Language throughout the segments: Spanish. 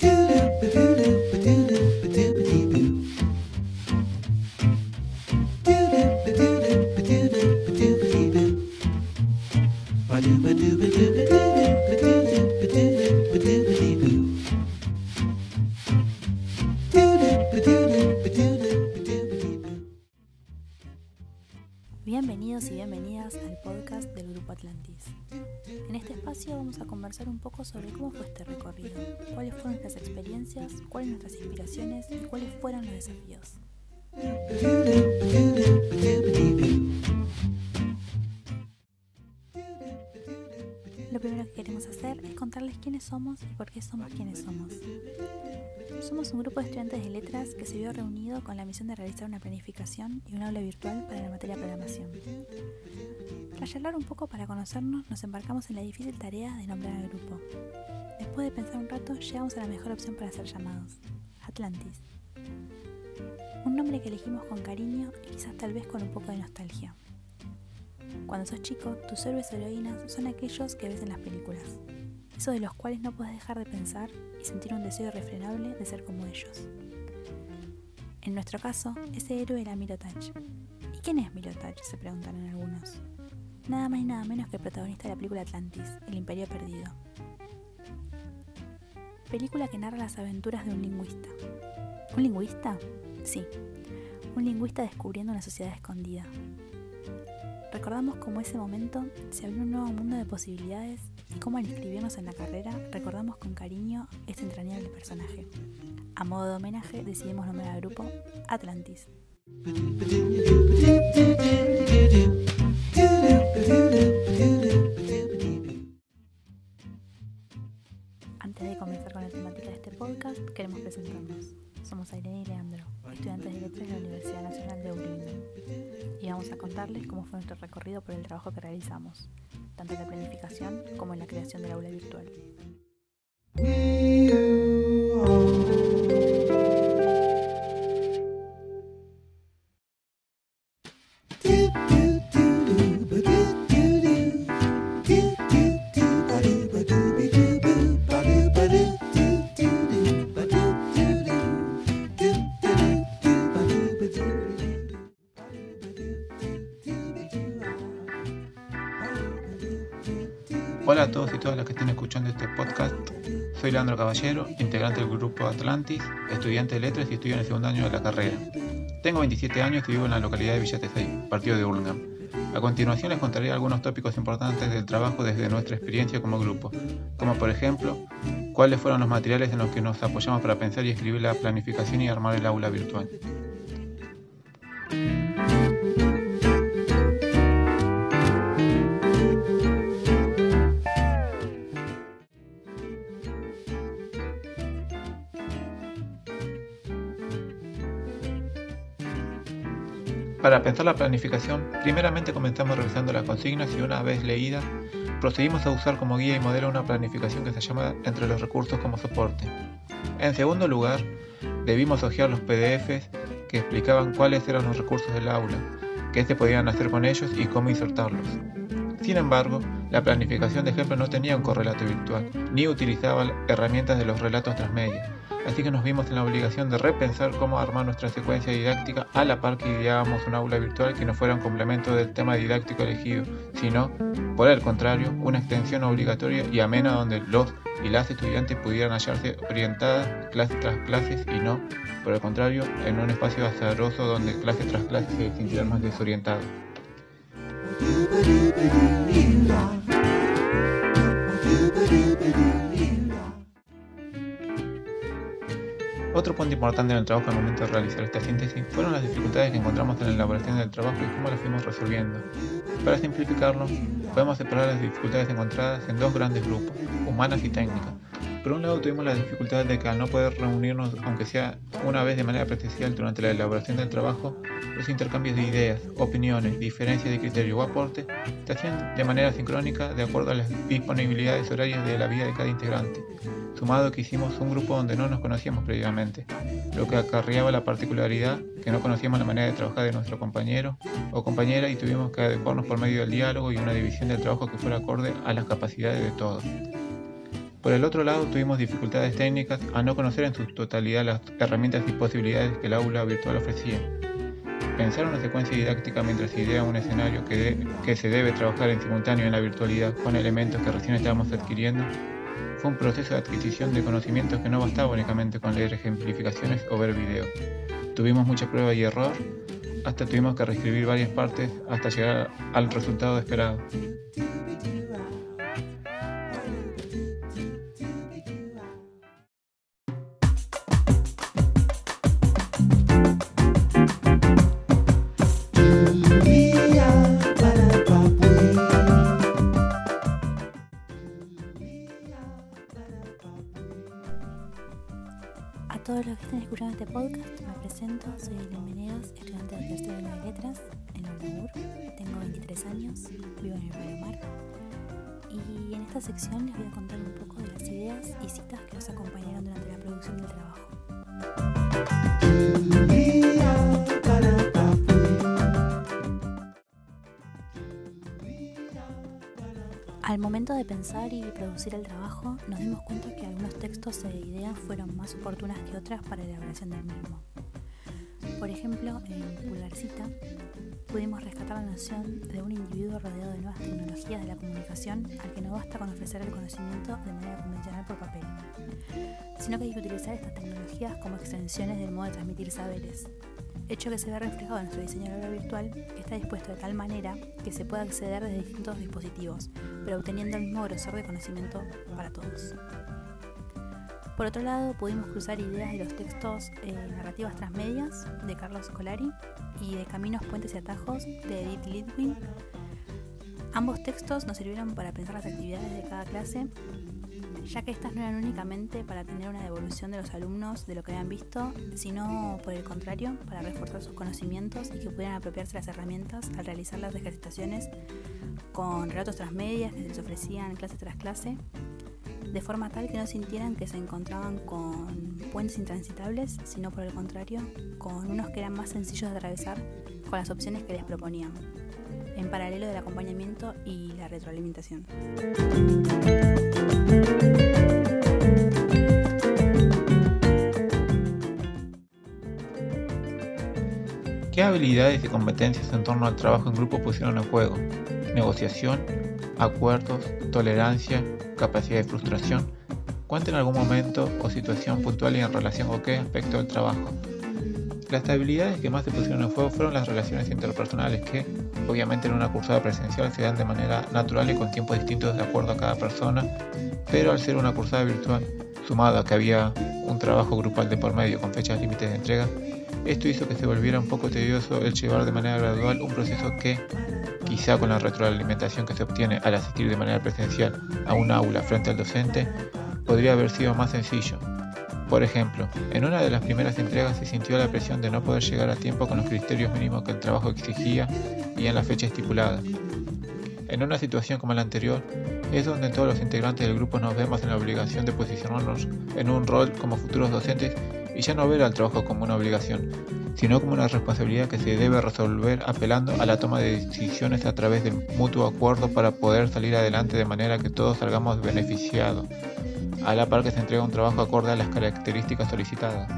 do Bienvenidos y bienvenidas al podcast del Grupo Atlantis. En este espacio vamos a conversar un poco sobre cómo fue este recorrido, cuáles fueron nuestras experiencias, cuáles nuestras inspiraciones y cuáles fueron los desafíos. Lo primero que queremos hacer es contarles quiénes somos y por qué somos quienes somos. Somos un grupo de estudiantes de letras que se vio reunido con la misión de realizar una planificación y un aula virtual para la materia programación. Tras charlar un poco para conocernos, nos embarcamos en la difícil tarea de nombrar al grupo. Después de pensar un rato, llegamos a la mejor opción para ser llamados, Atlantis. Un nombre que elegimos con cariño y quizás tal vez con un poco de nostalgia. Cuando sos chico, tus héroes o heroínas son aquellos que ves en las películas, esos de los cuales no puedes dejar de pensar y sentir un deseo irrefrenable de ser como ellos. En nuestro caso, ese héroe era Mirotach. ¿Y quién es Mirotach? se preguntarán algunos. Nada más y nada menos que el protagonista de la película Atlantis, El Imperio Perdido. Película que narra las aventuras de un lingüista. ¿Un lingüista? Sí, un lingüista descubriendo una sociedad escondida. Recordamos cómo ese momento se abrió un nuevo mundo de posibilidades y cómo al inscribirnos en la carrera recordamos con cariño este entrañable personaje. A modo de homenaje decidimos nombrar al grupo Atlantis. Nuestro recorrido por el trabajo que realizamos, tanto en la planificación como en la creación del aula virtual. Hola a todos y todas las que estén escuchando este podcast. Soy Leandro Caballero, integrante del grupo Atlantis, estudiante de letras y estudio en el segundo año de la carrera. Tengo 27 años y vivo en la localidad de Villa Tesey, partido de Burlingame. A continuación les contaré algunos tópicos importantes del trabajo desde nuestra experiencia como grupo, como por ejemplo, cuáles fueron los materiales en los que nos apoyamos para pensar y escribir la planificación y armar el aula virtual. Para pensar la planificación, primeramente comenzamos revisando las consignas y una vez leídas, procedimos a usar como guía y modelo una planificación que se llama Entre los recursos como soporte. En segundo lugar, debimos hojear los PDFs que explicaban cuáles eran los recursos del aula, qué se podían hacer con ellos y cómo insertarlos. Sin embargo, la planificación de ejemplo no tenía un correlato virtual, ni utilizaba herramientas de los relatos transmedia, así que nos vimos en la obligación de repensar cómo armar nuestra secuencia didáctica a la par que ideábamos un aula virtual que no fuera un complemento del tema didáctico elegido, sino, por el contrario, una extensión obligatoria y amena donde los y las estudiantes pudieran hallarse orientadas clase tras clases y no, por el contrario, en un espacio azaroso donde clase tras clase se sintieran más desorientados. Otro punto importante en el trabajo al momento de realizar esta síntesis fueron las dificultades que encontramos en la elaboración del trabajo y cómo las fuimos resolviendo. Para simplificarlo, podemos separar las dificultades encontradas en dos grandes grupos, humanas y técnicas. Por un lado tuvimos la dificultad de que al no poder reunirnos, aunque sea una vez de manera presencial durante la elaboración del trabajo, los intercambios de ideas, opiniones, diferencias de criterio o aporte se hacían de manera sincrónica de acuerdo a las disponibilidades horarias de la vida de cada integrante, sumado que hicimos un grupo donde no nos conocíamos previamente, lo que acarreaba la particularidad que no conocíamos la manera de trabajar de nuestro compañero o compañera y tuvimos que adecuarnos por medio del diálogo y una división del trabajo que fuera acorde a las capacidades de todos. Por el otro lado, tuvimos dificultades técnicas a no conocer en su totalidad las herramientas y posibilidades que el aula virtual ofrecía. Pensar una secuencia didáctica mientras se idea un escenario que, que se debe trabajar en simultáneo en la virtualidad con elementos que recién estábamos adquiriendo fue un proceso de adquisición de conocimientos que no bastaba únicamente con leer ejemplificaciones o ver videos. Tuvimos mucha prueba y error, hasta tuvimos que reescribir varias partes hasta llegar al resultado esperado. Todos los que estén escuchando este podcast, me presento, soy Elena Menegas, estudiante de tercero año de letras en UNAUR, tengo 23 años, vivo en el Palomar y en esta sección les voy a contar un poco de las ideas y citas que nos acompañaron durante la producción del trabajo. Al momento de pensar y producir el trabajo, nos dimos cuenta que algunos textos e ideas fueron más oportunas que otras para la elaboración del mismo. Por ejemplo, en Pulgarcita pudimos rescatar la noción de un individuo rodeado de nuevas tecnologías de la comunicación al que no basta con ofrecer el conocimiento de manera convencional por papel, sino que hay que utilizar estas tecnologías como extensiones del modo de transmitir saberes, hecho que se ve reflejado en nuestro aula virtual, que está dispuesto de tal manera que se pueda acceder desde distintos dispositivos, pero obteniendo el mismo grosor de conocimiento para todos. Por otro lado, pudimos cruzar ideas de los textos eh, Narrativas Transmedias de Carlos Colari y de Caminos, Puentes y Atajos de Edith Lidwin. Ambos textos nos sirvieron para pensar las actividades de cada clase ya que estas no eran únicamente para tener una devolución de los alumnos de lo que habían visto, sino por el contrario, para reforzar sus conocimientos y que pudieran apropiarse las herramientas al realizar las ejercitaciones con relatos transmedias que se les ofrecían clase tras clase, de forma tal que no sintieran que se encontraban con puentes intransitables, sino por el contrario, con unos que eran más sencillos de atravesar con las opciones que les proponían, en paralelo del acompañamiento y la retroalimentación. ¿Qué habilidades y competencias en torno al trabajo en grupo pusieron en juego? Negociación, acuerdos, tolerancia, capacidad de frustración. Cuenta en algún momento o situación puntual y en relación con qué aspecto del trabajo. Las habilidades que más se pusieron en juego fueron las relaciones interpersonales que, obviamente en una cursada presencial, se dan de manera natural y con tiempos distintos de acuerdo a cada persona, pero al ser una cursada virtual, sumado a que había un trabajo grupal de por medio con fechas límites de entrega, esto hizo que se volviera un poco tedioso el llevar de manera gradual un proceso que, quizá con la retroalimentación que se obtiene al asistir de manera presencial a un aula frente al docente, podría haber sido más sencillo, por ejemplo, en una de las primeras entregas se sintió la presión de no poder llegar a tiempo con los criterios mínimos que el trabajo exigía y en la fecha estipulada. En una situación como la anterior, es donde todos los integrantes del grupo nos vemos en la obligación de posicionarnos en un rol como futuros docentes y ya no ver al trabajo como una obligación, sino como una responsabilidad que se debe resolver apelando a la toma de decisiones a través del mutuo acuerdo para poder salir adelante de manera que todos salgamos beneficiados a la par que se entrega un trabajo acorde a las características solicitadas.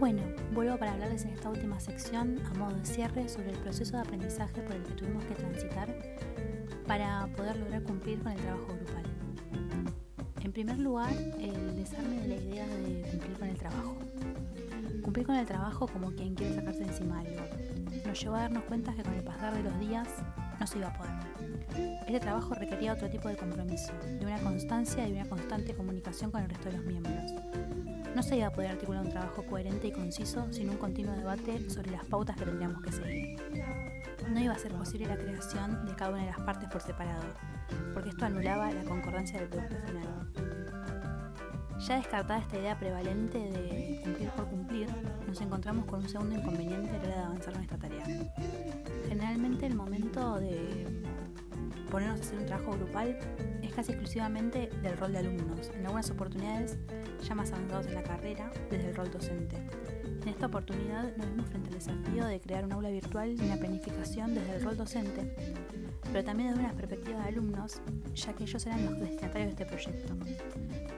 Bueno, vuelvo para hablarles en esta última sección a modo de cierre sobre el proceso de aprendizaje por el que tuvimos que transitar para poder lograr cumplir con el trabajo grupal. En primer lugar, el desarme de la idea de cumplir con el trabajo. Cumplir con el trabajo como quien quiere sacarse encima algo. Nos llevó a darnos cuenta que con el pasar de los días no se iba a poder. Este trabajo requería otro tipo de compromiso, de una constancia y una constante comunicación con el resto de los miembros no se iba a poder articular un trabajo coherente y conciso sin un continuo debate sobre las pautas que tendríamos que seguir. No iba a ser posible la creación de cada una de las partes por separado, porque esto anulaba la concordancia del producto final. Ya descartada esta idea prevalente de cumplir por cumplir, nos encontramos con un segundo inconveniente a la hora de avanzar en esta tarea. Generalmente el momento de ponernos a hacer un trabajo grupal es casi exclusivamente del rol de alumnos, en algunas oportunidades ya más avanzados en la carrera, desde el rol docente. En esta oportunidad nos vimos frente al desafío de crear un aula virtual y una planificación desde el rol docente, pero también desde una perspectiva de alumnos, ya que ellos eran los destinatarios de este proyecto.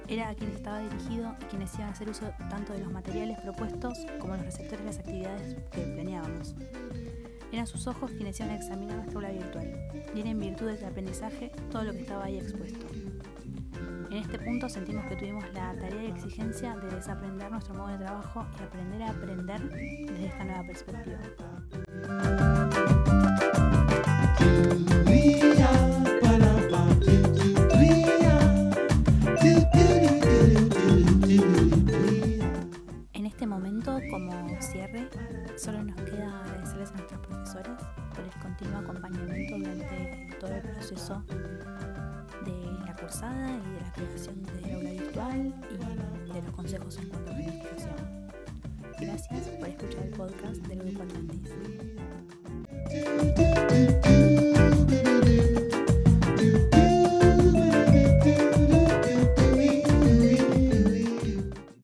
Era a quienes estaba dirigido y quienes iban a hacer uso tanto de los materiales propuestos como los receptores de las actividades que planeábamos. Eran sus ojos quienes iban a examinar nuestra aula virtual, y era en virtud del aprendizaje todo lo que estaba ahí expuesto. En este punto sentimos que tuvimos la tarea y exigencia de desaprender nuestro modo de trabajo y aprender a aprender desde esta nueva perspectiva. Proceso de la cursada y de la creación del aula virtual y de los consejos en cuanto a planificación. Gracias por escuchar el podcast del Grupo Atlantis.